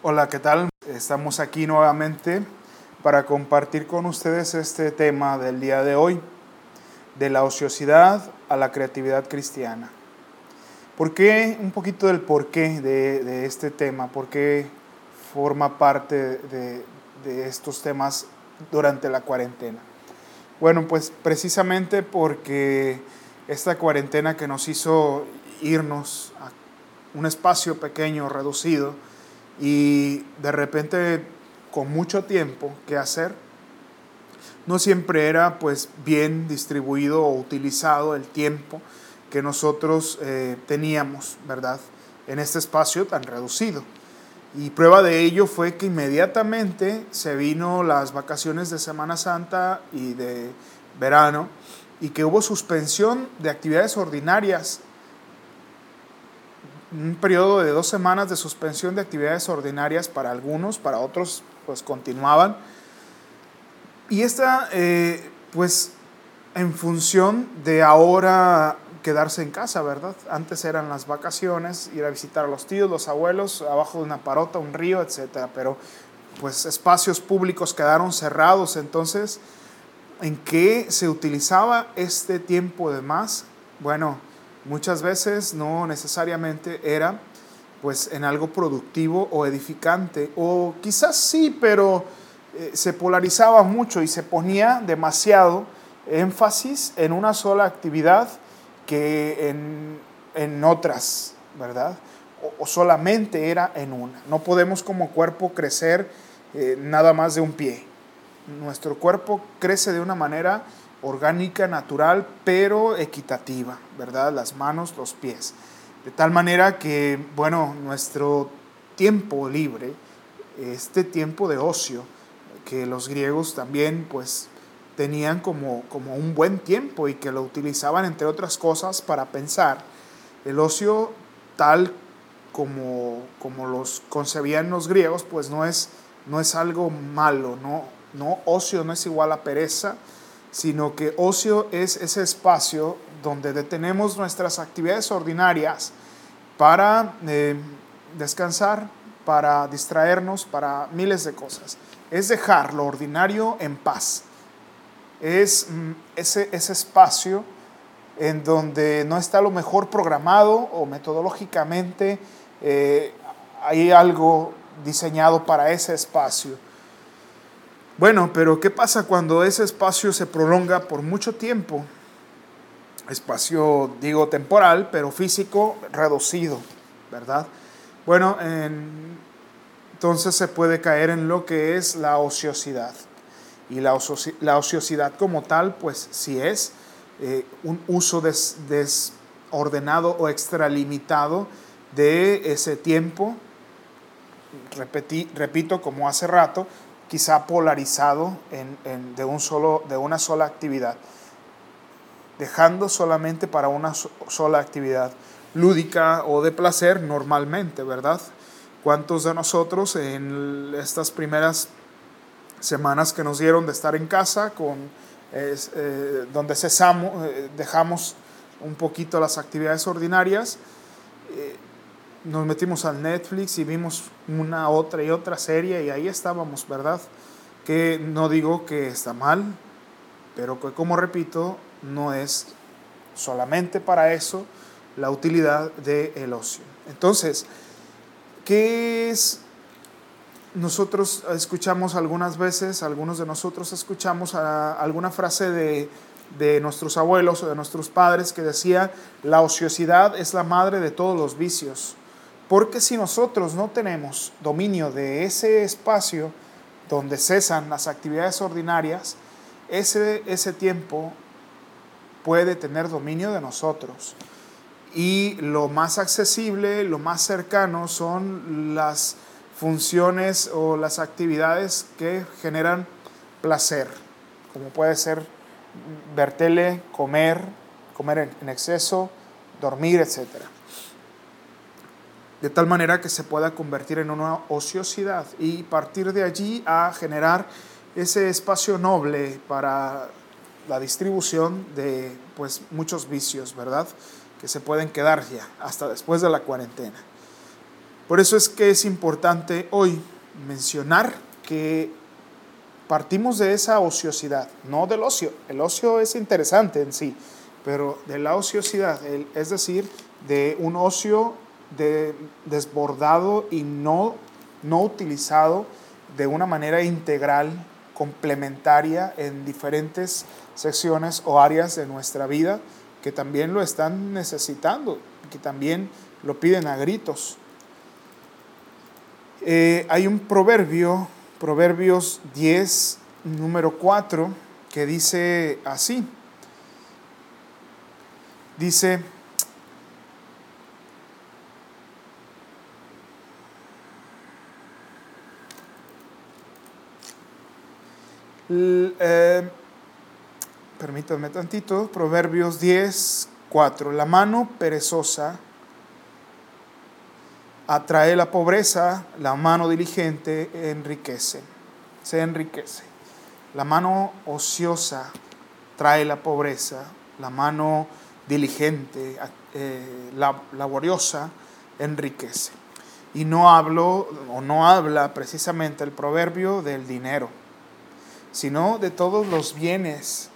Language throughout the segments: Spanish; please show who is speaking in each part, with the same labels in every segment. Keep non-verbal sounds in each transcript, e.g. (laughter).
Speaker 1: Hola, ¿qué tal? Estamos aquí nuevamente para compartir con ustedes este tema del día de hoy, de la ociosidad a la creatividad cristiana. ¿Por qué? Un poquito del porqué de, de este tema, por qué forma parte de, de estos temas durante la cuarentena. Bueno, pues precisamente porque esta cuarentena que nos hizo irnos a un espacio pequeño, reducido, y de repente con mucho tiempo que hacer, no siempre era pues bien distribuido o utilizado el tiempo que nosotros eh, teníamos, ¿verdad? En este espacio tan reducido. Y prueba de ello fue que inmediatamente se vino las vacaciones de Semana Santa y de verano y que hubo suspensión de actividades ordinarias un periodo de dos semanas de suspensión de actividades ordinarias para algunos, para otros pues continuaban. Y esta eh, pues en función de ahora quedarse en casa, ¿verdad? Antes eran las vacaciones, ir a visitar a los tíos, los abuelos, abajo de una parota, un río, etcétera, pero pues espacios públicos quedaron cerrados, entonces ¿en qué se utilizaba este tiempo de más? Bueno, muchas veces no necesariamente era pues en algo productivo o edificante, o quizás sí, pero eh, se polarizaba mucho y se ponía demasiado énfasis en una sola actividad que en, otras, ¿verdad? O, solamente era en una. No podemos como cuerpo crecer eh, nada más de un pie. Nuestro cuerpo crece de una manera orgánica, natural, pero equitativa, ¿verdad? Las manos, los pies. De tal manera que, bueno, nuestro tiempo libre, este tiempo de ocio, que los griegos también, pues, tenían como, como un buen tiempo y que lo utilizaban, entre otras cosas, para pensar. El ocio tal como, como los concebían los griegos, pues no es, no es algo malo, no, no, ocio no es igual a pereza, sino que ocio es ese espacio donde detenemos nuestras actividades ordinarias para eh, descansar, para distraernos, para miles de cosas. Es dejar lo ordinario en paz. Es mm, ese, ese espacio en donde no está lo mejor programado o metodológicamente eh, hay algo diseñado para ese espacio bueno, pero ¿qué pasa cuando ese espacio se prolonga por mucho tiempo? Espacio, digo, temporal, pero físico reducido, ¿verdad? Bueno, entonces se puede caer en lo que es la ociosidad. Y la, ociosidad como tal, pues si es eh, un uso desordenado o extralimitado de ese tiempo, repito como hace rato, quizá polarizado en, de, un solo, de una sola actividad, dejando solamente para una sola actividad lúdica o de placer normalmente, ¿verdad? ¿Cuántos de nosotros en estas primeras semanas que nos dieron de estar en casa, con, eh, donde cesamos, eh, dejamos un poquito las actividades ordinarias, eh, nos metimos al Netflix y vimos una, otra y otra serie y ahí estábamos, ¿verdad? Que no digo que está mal, pero que como repito, no es solamente para eso la utilidad del ocio. Entonces, ¿qué es? Nosotros escuchamos algunas veces, algunos de nosotros escuchamos alguna frase de, de nuestros abuelos o de nuestros padres que decía, la ociosidad es la madre de todos los vicios. Porque si nosotros no tenemos dominio de ese espacio donde cesan las actividades ordinarias, ese, ese tiempo puede tener dominio de nosotros. Y lo más accesible, lo más cercano son las funciones o las actividades que generan placer, como puede ser ver tele, comer, comer en exceso, dormir, etcétera de tal manera que se pueda convertir en una ociosidad y partir de allí a generar ese espacio noble para la distribución de pues muchos vicios, ¿verdad? Que se pueden quedar ya hasta después de la cuarentena. Por eso es que es importante hoy mencionar que partimos de esa ociosidad, no del ocio. El ocio es interesante en sí, pero de la ociosidad, es decir, de un ocio desbordado y no, no utilizado de una manera integral, complementaria en diferentes secciones o áreas de nuestra vida que también lo están necesitando, que también lo piden a gritos. Eh, hay un proverbio, Proverbios 10, número 4, que dice así. Dice, eh, permítanme tantito, Proverbios 10, 4. La mano perezosa atrae la pobreza, la mano diligente enriquece, se enriquece. La mano ociosa trae la pobreza, la mano diligente, eh, laboriosa, enriquece. Y no hablo o no habla precisamente el proverbio del dinero, sino de todos los bienes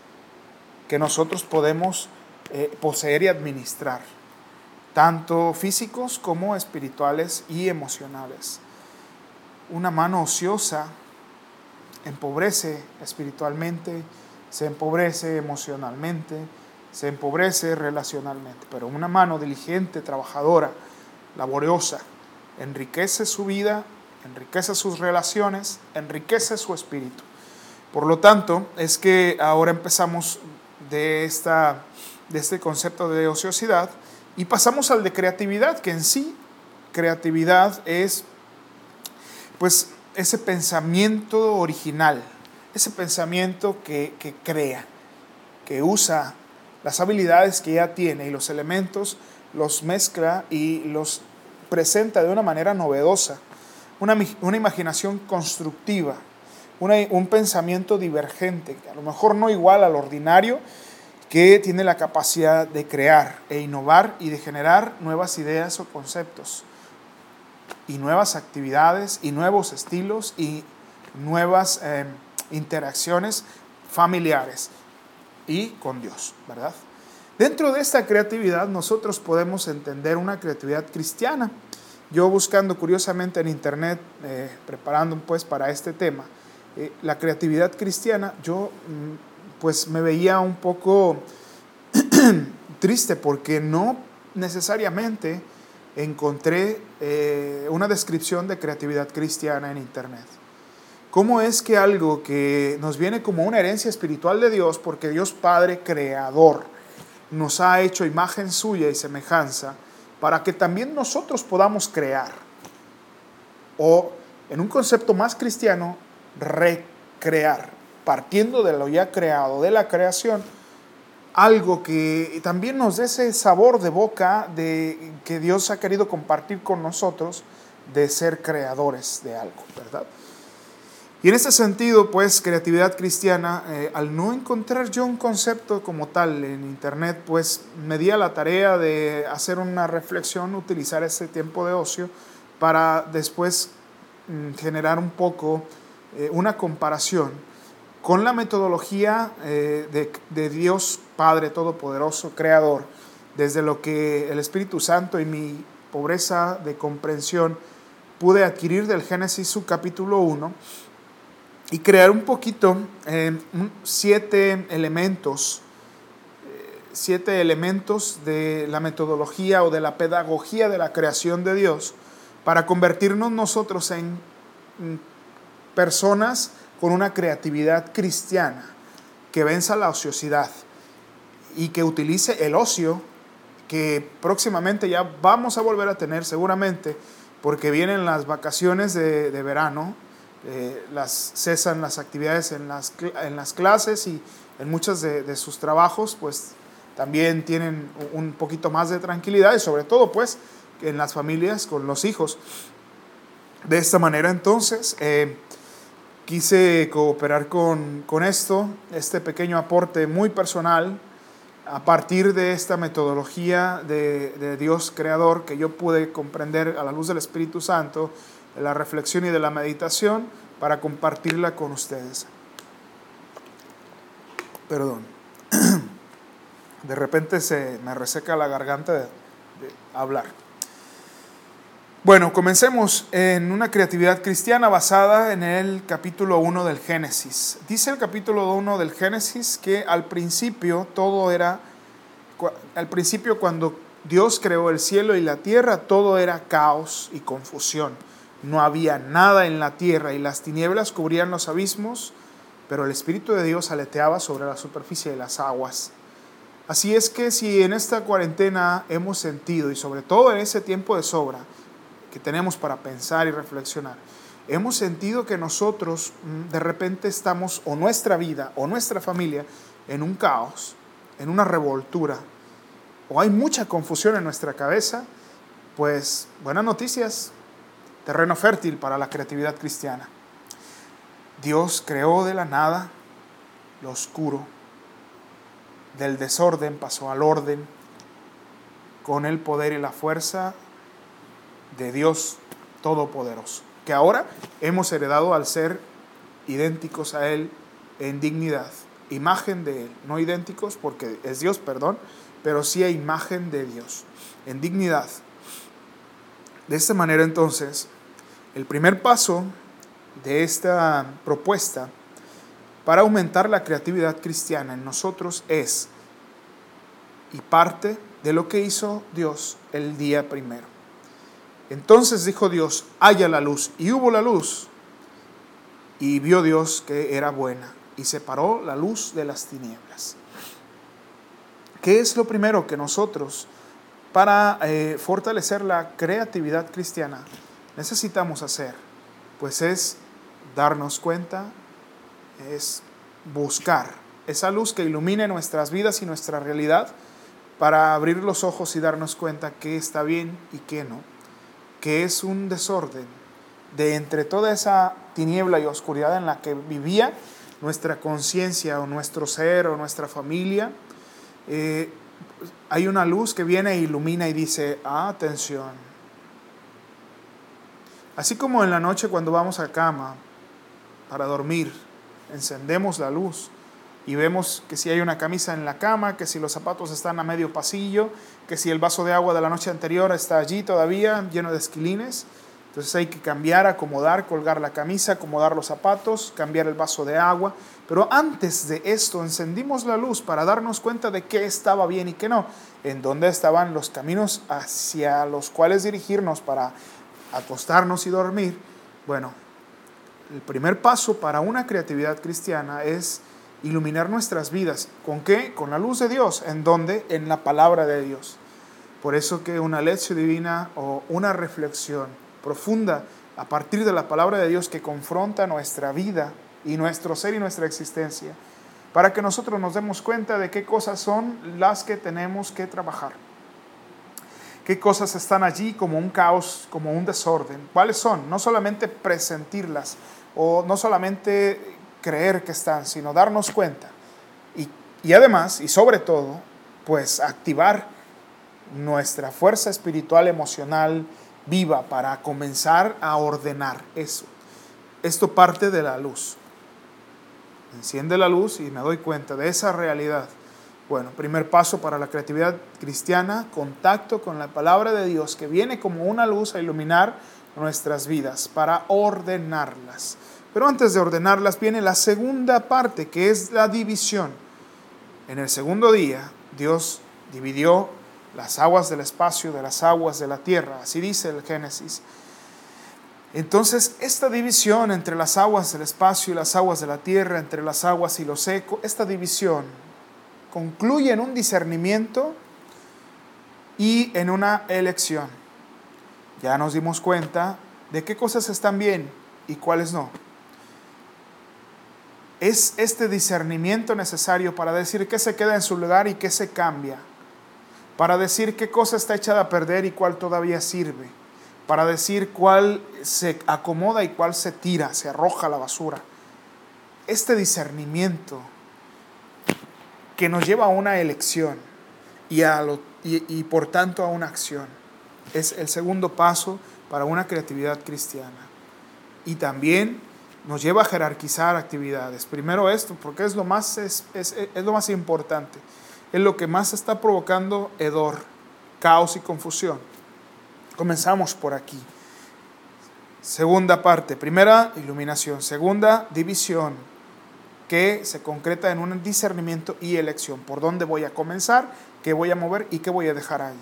Speaker 1: que nosotros podemos eh, poseer y administrar, tanto físicos como espirituales y emocionales. Una mano ociosa empobrece espiritualmente, se empobrece emocionalmente, se empobrece relacionalmente, pero una mano diligente, trabajadora, laboriosa, enriquece su vida, enriquece sus relaciones, enriquece su espíritu. Por lo tanto, es que ahora empezamos de, esta, de este concepto de ociosidad y pasamos al de creatividad, que en sí creatividad es pues ese pensamiento original, ese pensamiento que, que crea, que usa las habilidades que ya tiene y los elementos los mezcla y los presenta de una manera novedosa, una, una imaginación constructiva, un pensamiento divergente, a lo mejor no igual al ordinario, que tiene la capacidad de crear e innovar y de generar nuevas ideas o conceptos y nuevas actividades y nuevos estilos y nuevas eh, interacciones familiares y con Dios, ¿verdad? Dentro de esta creatividad nosotros podemos entender una creatividad cristiana. Yo buscando curiosamente en internet, eh, preparando pues para este tema, eh, la creatividad cristiana, yo mm, pues me veía un poco (clears throat) triste porque no necesariamente encontré eh, una descripción de creatividad cristiana en internet. ¿Cómo es que algo que nos viene como una herencia espiritual de Dios, porque Dios Padre Creador nos ha hecho imagen suya y semejanza, para que también nosotros podamos crear? O en un concepto más cristiano, recrear, partiendo de lo ya creado, de la creación, algo que también nos dé ese sabor de boca de que Dios ha querido compartir con nosotros de ser creadores de algo, ¿verdad? Y en ese sentido, pues, creatividad cristiana, eh, al no encontrar yo un concepto como tal en Internet, pues me di a la tarea de hacer una reflexión, utilizar ese tiempo de ocio para después mm, generar un poco eh, una comparación con la metodología eh, de, Dios Padre Todopoderoso, Creador, desde lo que el Espíritu Santo y mi pobreza de comprensión pude adquirir del Génesis su capítulo 1 y crear un poquito eh, siete elementos, siete elementos de la metodología o de la pedagogía de la creación de Dios para convertirnos nosotros en personas con una creatividad cristiana que venza la ociosidad y que utilice el ocio que próximamente ya vamos a volver a tener seguramente porque vienen las vacaciones de, verano, eh, las, cesan las actividades en las, en las clases y en muchos de, de, sus trabajos pues también tienen un poquito más de tranquilidad y sobre todo pues en las familias con los hijos. De esta manera entonces eh, quise cooperar con, con esto, este pequeño aporte muy personal a partir de esta metodología de, Dios creador que yo pude comprender a la luz del Espíritu Santo, de la reflexión y de la meditación, para compartirla con ustedes. Perdón. (clears throat) De repente se me reseca la garganta de hablar. Bueno, comencemos en una creatividad cristiana basada en el capítulo 1 del Génesis. Dice el capítulo 1 del Génesis que al principio todo era, al principio cuando Dios creó el cielo y la tierra, todo era caos y confusión. No había nada en la tierra y las tinieblas cubrían los abismos, pero el Espíritu de Dios aleteaba sobre la superficie de las aguas. Así es que si en esta cuarentena hemos sentido, y sobre todo en ese tiempo de sobra, que tenemos para pensar y reflexionar, hemos sentido que nosotros mm, de repente estamos, o nuestra vida, o nuestra familia, en un caos, en una revoltura, o hay mucha confusión en nuestra cabeza, pues buenas noticias, terreno fértil para la creatividad cristiana. Dios creó de la nada lo oscuro, del desorden pasó al orden, con el poder y la fuerza de Dios Todopoderoso, que ahora hemos heredado al ser idénticos a Él en dignidad, imagen de Él, no idénticos porque es Dios, perdón, pero sí a imagen de Dios, en dignidad. De esta manera entonces, el primer paso de esta propuesta para aumentar la creatividad cristiana en nosotros es, y parte de lo que hizo Dios el día primero. Entonces dijo Dios, haya la luz. Y hubo la luz. Y vio Dios que era buena. Y separó la luz de las tinieblas. ¿Qué es lo primero que nosotros, para eh, fortalecer la creatividad cristiana, necesitamos hacer? Pues es darnos cuenta, es buscar esa luz que ilumine nuestras vidas y nuestra realidad para abrir los ojos y darnos cuenta qué está bien y qué no que es un desorden de entre toda esa tiniebla y oscuridad en la que vivía nuestra conciencia o nuestro ser o nuestra familia, eh, hay una luz que viene e ilumina y dice, atención. Así como en la noche cuando vamos a cama para dormir, encendemos la luz y vemos que si hay una camisa en la cama, que si los zapatos están a medio pasillo, que si el vaso de agua de la noche anterior está allí todavía lleno de esquilines. Entonces hay que cambiar, acomodar, colgar la camisa, acomodar los zapatos, cambiar el vaso de agua. Pero antes de esto encendimos la luz para darnos cuenta de qué estaba bien y qué no, en dónde estaban los caminos hacia los cuales dirigirnos para acostarnos y dormir. Bueno, el primer paso para una creatividad cristiana es iluminar nuestras vidas. ¿Con qué? Con la luz de Dios. ¿En dónde? En la palabra de Dios. Por eso que una lección divina o una reflexión profunda a partir de la palabra de Dios que confronta nuestra vida y nuestro ser y nuestra existencia, para que nosotros nos demos cuenta de qué cosas son las que tenemos que trabajar. ¿Qué cosas están allí como un caos, como un desorden? ¿Cuáles son? No solamente presentirlas o no solamente creer que están, sino darnos cuenta. Y, y además, y sobre todo, pues activar nuestra fuerza espiritual, emocional, viva para comenzar a ordenar eso. Esto parte de la luz. Enciende la luz y me doy cuenta de esa realidad. Bueno, primer paso para la creatividad cristiana, contacto con la palabra de Dios que viene como una luz a iluminar nuestras vidas, para ordenarlas. Pero antes de ordenarlas viene la segunda parte, que es la división. En el segundo día, Dios dividió las aguas del espacio de las aguas de la tierra, así dice el Génesis. Entonces, esta división entre las aguas del espacio y las aguas de la tierra, entre las aguas y lo seco, esta división concluye en un discernimiento y en una elección. Ya nos dimos cuenta de qué cosas están bien y cuáles no es este discernimiento necesario para decir qué se queda en su lugar y qué se cambia, para decir qué cosa está echada a perder y cuál todavía sirve, para decir cuál se acomoda y cuál se tira, se arroja a la basura. Este discernimiento que nos lleva a una elección y, a y por tanto a una acción. Es el segundo paso para una creatividad cristiana. Y también nos lleva a jerarquizar actividades. Primero esto, porque es lo más, es, es, es lo más importante. Es lo que más está provocando hedor, caos y confusión. Comenzamos por aquí. Segunda parte. Primera, iluminación. Segunda, división, que se concreta en un discernimiento y elección. ¿Por dónde voy a comenzar? ¿Qué voy a mover y qué voy a dejar ahí?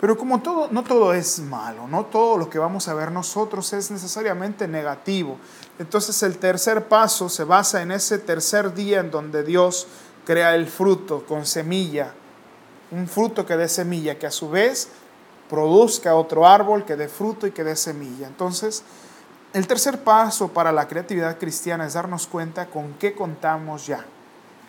Speaker 1: Pero como todo, no todo es malo, no todo lo que vamos a ver nosotros es necesariamente negativo. Entonces el tercer paso se basa en ese tercer día en donde Dios crea el fruto con semilla, un fruto que dé semilla, que a su vez produzca otro árbol que dé fruto y que dé semilla. Entonces, el tercer paso para la creatividad cristiana es darnos cuenta con qué contamos ya,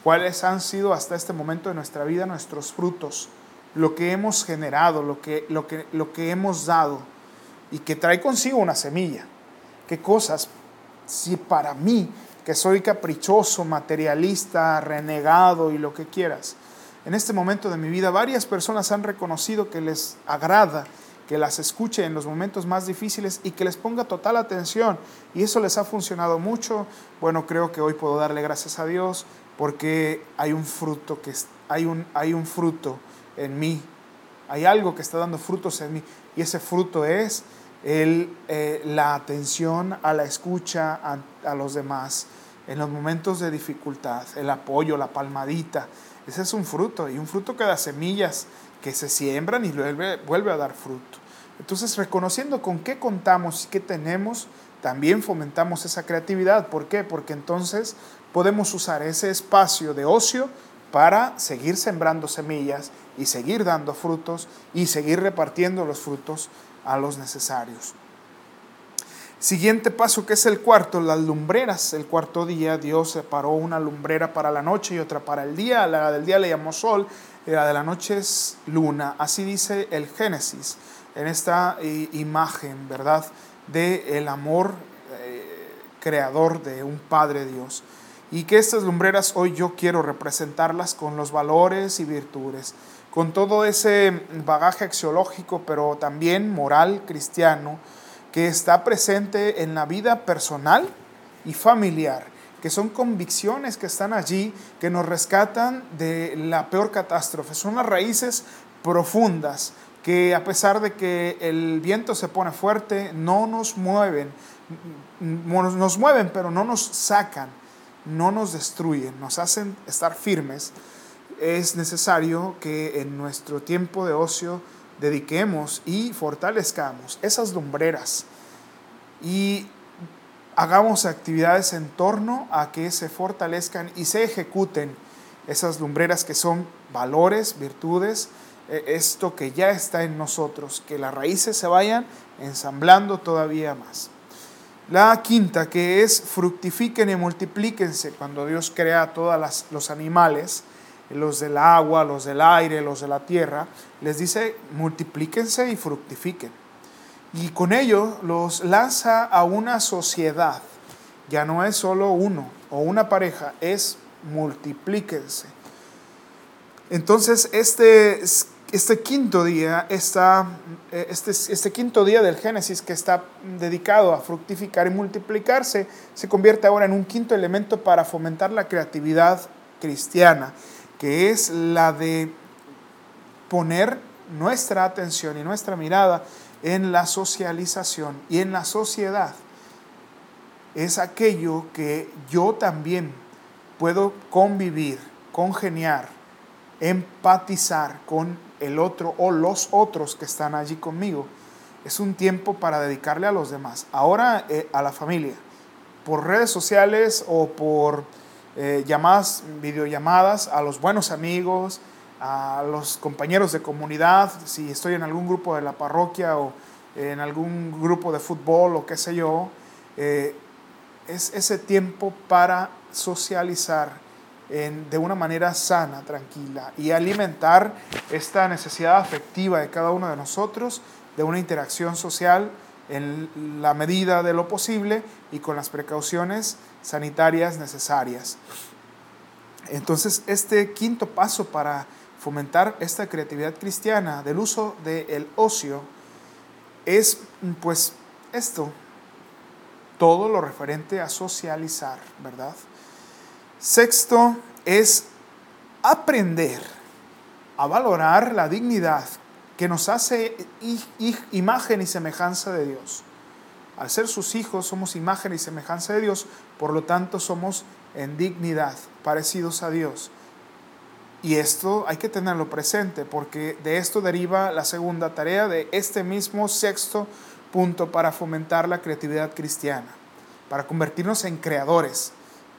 Speaker 1: cuáles han sido hasta este momento de nuestra vida nuestros frutos lo que hemos generado, lo que, lo que, lo que hemos dado y que trae consigo una semilla. ¿Qué cosas? Si para mí, que soy caprichoso, materialista, renegado y lo que quieras, en este momento de mi vida varias personas han reconocido que les agrada que las escuche en los momentos más difíciles y que les ponga total atención. Y eso les ha funcionado mucho. Bueno, creo que hoy puedo darle gracias a Dios porque hay un fruto que hay un, hay un fruto en mí. Hay algo que está dando frutos en mí y ese fruto es el, eh, la atención a la escucha a, los demás en los momentos de dificultad, el apoyo, la palmadita. Ese es un fruto y un fruto que da semillas que se siembran y vuelve, vuelve a dar fruto. Entonces, reconociendo con qué contamos y qué tenemos, también fomentamos esa creatividad. ¿Por qué? Porque entonces podemos usar ese espacio de ocio para seguir sembrando semillas y seguir dando frutos y seguir repartiendo los frutos a los necesarios. Siguiente paso que es el cuarto, las lumbreras. El cuarto día Dios separó una lumbrera para la noche y otra para el día. La del día le llamó sol la de la noche es luna. Así dice el Génesis en esta eh, imagen, ¿verdad? De el amor eh, creador de un Padre Dios. Y que estas lumbreras hoy yo quiero representarlas con los valores y virtudes con todo ese bagaje axiológico, pero también moral cristiano, que está presente en la vida personal y familiar, que son convicciones que están allí, que nos rescatan de la peor catástrofe. Son las raíces profundas que a pesar de que el viento se pone fuerte, no nos mueven, nos mueven, pero no nos sacan, no nos destruyen, nos hacen estar firmes es necesario que en nuestro tiempo de ocio dediquemos y fortalezcamos esas lumbreras y hagamos actividades en torno a que se fortalezcan y se ejecuten esas lumbreras que son valores, virtudes, eh, esto que ya está en nosotros, que las raíces se vayan ensamblando todavía más. La quinta, que es fructifiquen y multiplíquense. Cuando Dios crea a todos los animales, los del agua, los del aire, los de la tierra, les dice multiplíquense y fructifiquen. Y con ello los lanza a una sociedad. Ya no es solo uno o una pareja, es multiplíquense. Entonces, este, este quinto día está, este, este quinto día del Génesis que está dedicado a fructificar y multiplicarse, se convierte ahora en un quinto elemento para fomentar la creatividad cristiana que es la de poner nuestra atención y nuestra mirada en la socialización y en la sociedad. Es aquello que yo también puedo convivir, congeniar, empatizar con el otro o los otros que están allí conmigo. Es un tiempo para dedicarle a los demás. Ahora eh, a la familia, por redes sociales o por eh, llamadas, videollamadas a los buenos amigos, a los compañeros de comunidad, si estoy en algún grupo de la parroquia o en algún grupo de fútbol o qué sé yo, eh, es ese tiempo para socializar de una manera sana, tranquila y alimentar esta necesidad afectiva de cada uno de nosotros de una interacción social en la medida de lo posible y con las precauciones sanitarias necesarias. Entonces, este quinto paso para fomentar esta creatividad cristiana del uso del ocio es pues esto, todo lo referente a socializar, ¿verdad? Sexto es aprender a valorar la dignidad que nos hace imagen y semejanza de Dios. Al ser sus hijos somos imagen y semejanza de Dios, por lo tanto somos en dignidad parecidos a Dios. Y esto hay que tenerlo presente porque de esto deriva la segunda tarea de este mismo sexto punto para fomentar la creatividad cristiana, para convertirnos en creadores,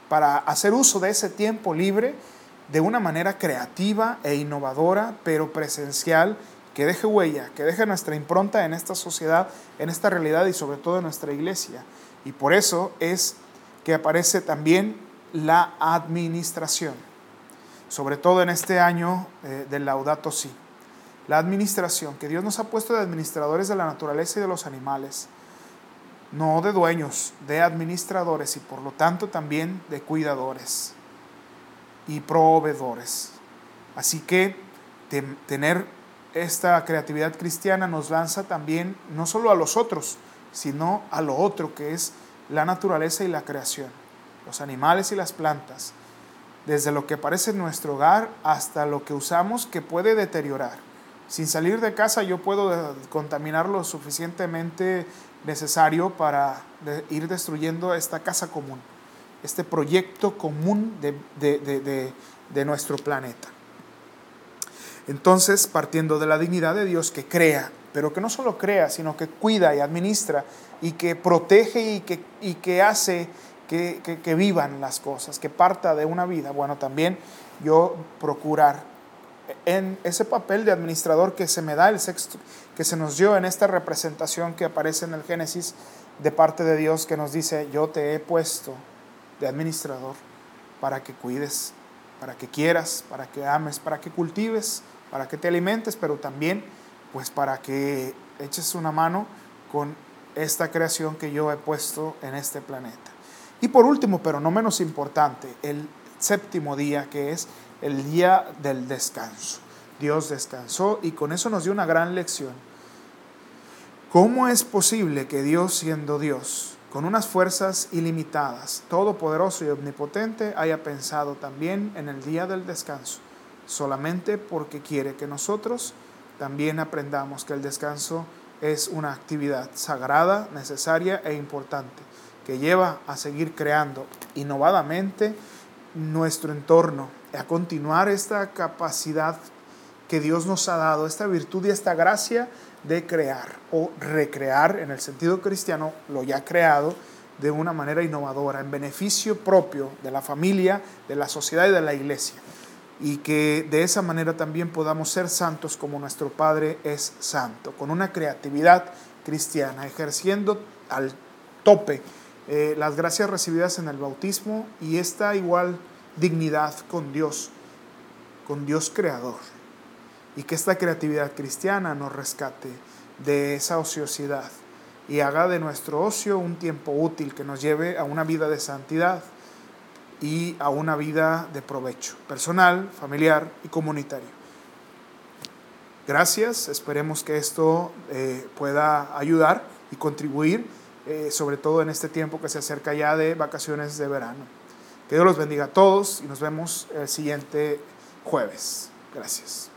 Speaker 1: para hacer uso de ese tiempo libre de una manera creativa e innovadora, pero presencial que deje huella, que deje nuestra impronta en esta sociedad, en esta realidad y sobre todo en nuestra iglesia. Y por eso es que aparece también la administración, sobre todo en este año eh, del Laudato Si. La administración, que Dios nos ha puesto de administradores de la naturaleza y de los animales, no de dueños, de administradores y por lo tanto también de cuidadores y proveedores. Así que tener esta creatividad cristiana nos lanza también no solo a los otros, sino a lo otro que es la naturaleza y la creación, los animales y las plantas, desde lo que aparece en nuestro hogar hasta lo que usamos que puede deteriorar. Sin salir de casa yo puedo contaminar lo suficientemente necesario para ir destruyendo esta casa común, este proyecto común de nuestro planeta. Entonces, partiendo de la dignidad de Dios que crea, pero que no solo crea, sino que cuida y administra y que protege y que, y que hace que, que, vivan las cosas, que parta de una vida, bueno, también yo procurar en ese papel de administrador que se me da el sexto, que se nos dio en esta representación que aparece en el Génesis de parte de Dios que nos dice, yo te he puesto de administrador para que cuides, para que quieras, para que ames, para que cultives, para que te alimentes, pero también pues para que eches una mano con esta creación que yo he puesto en este planeta. Y por último, pero no menos importante, el séptimo día que es el día del descanso. Dios descansó y con eso nos dio una gran lección. ¿Cómo es posible que Dios siendo Dios, con unas fuerzas ilimitadas, todopoderoso y omnipotente, haya pensado también en el día del descanso? solamente porque quiere que nosotros también aprendamos que el descanso es una actividad sagrada, necesaria e importante, que lleva a seguir creando innovadamente nuestro entorno, a continuar esta capacidad que Dios nos ha dado, esta virtud y esta gracia de crear o recrear en el sentido cristiano lo ya creado de una manera innovadora, en beneficio propio de la familia, de la sociedad y de la iglesia. Y que de esa manera también podamos ser santos como nuestro Padre es santo, con una creatividad cristiana, ejerciendo al tope eh, las gracias recibidas en el bautismo y esta igual dignidad con Dios, con Dios creador, y que esta creatividad cristiana nos rescate de esa ociosidad y haga de nuestro ocio un tiempo útil que nos lleve a una vida de santidad y a una vida de provecho personal, familiar y comunitario. Gracias, esperemos que esto eh, pueda ayudar y contribuir, eh, sobre todo en este tiempo que se acerca ya de vacaciones de verano. Que Dios los bendiga a todos y nos vemos el siguiente jueves. Gracias.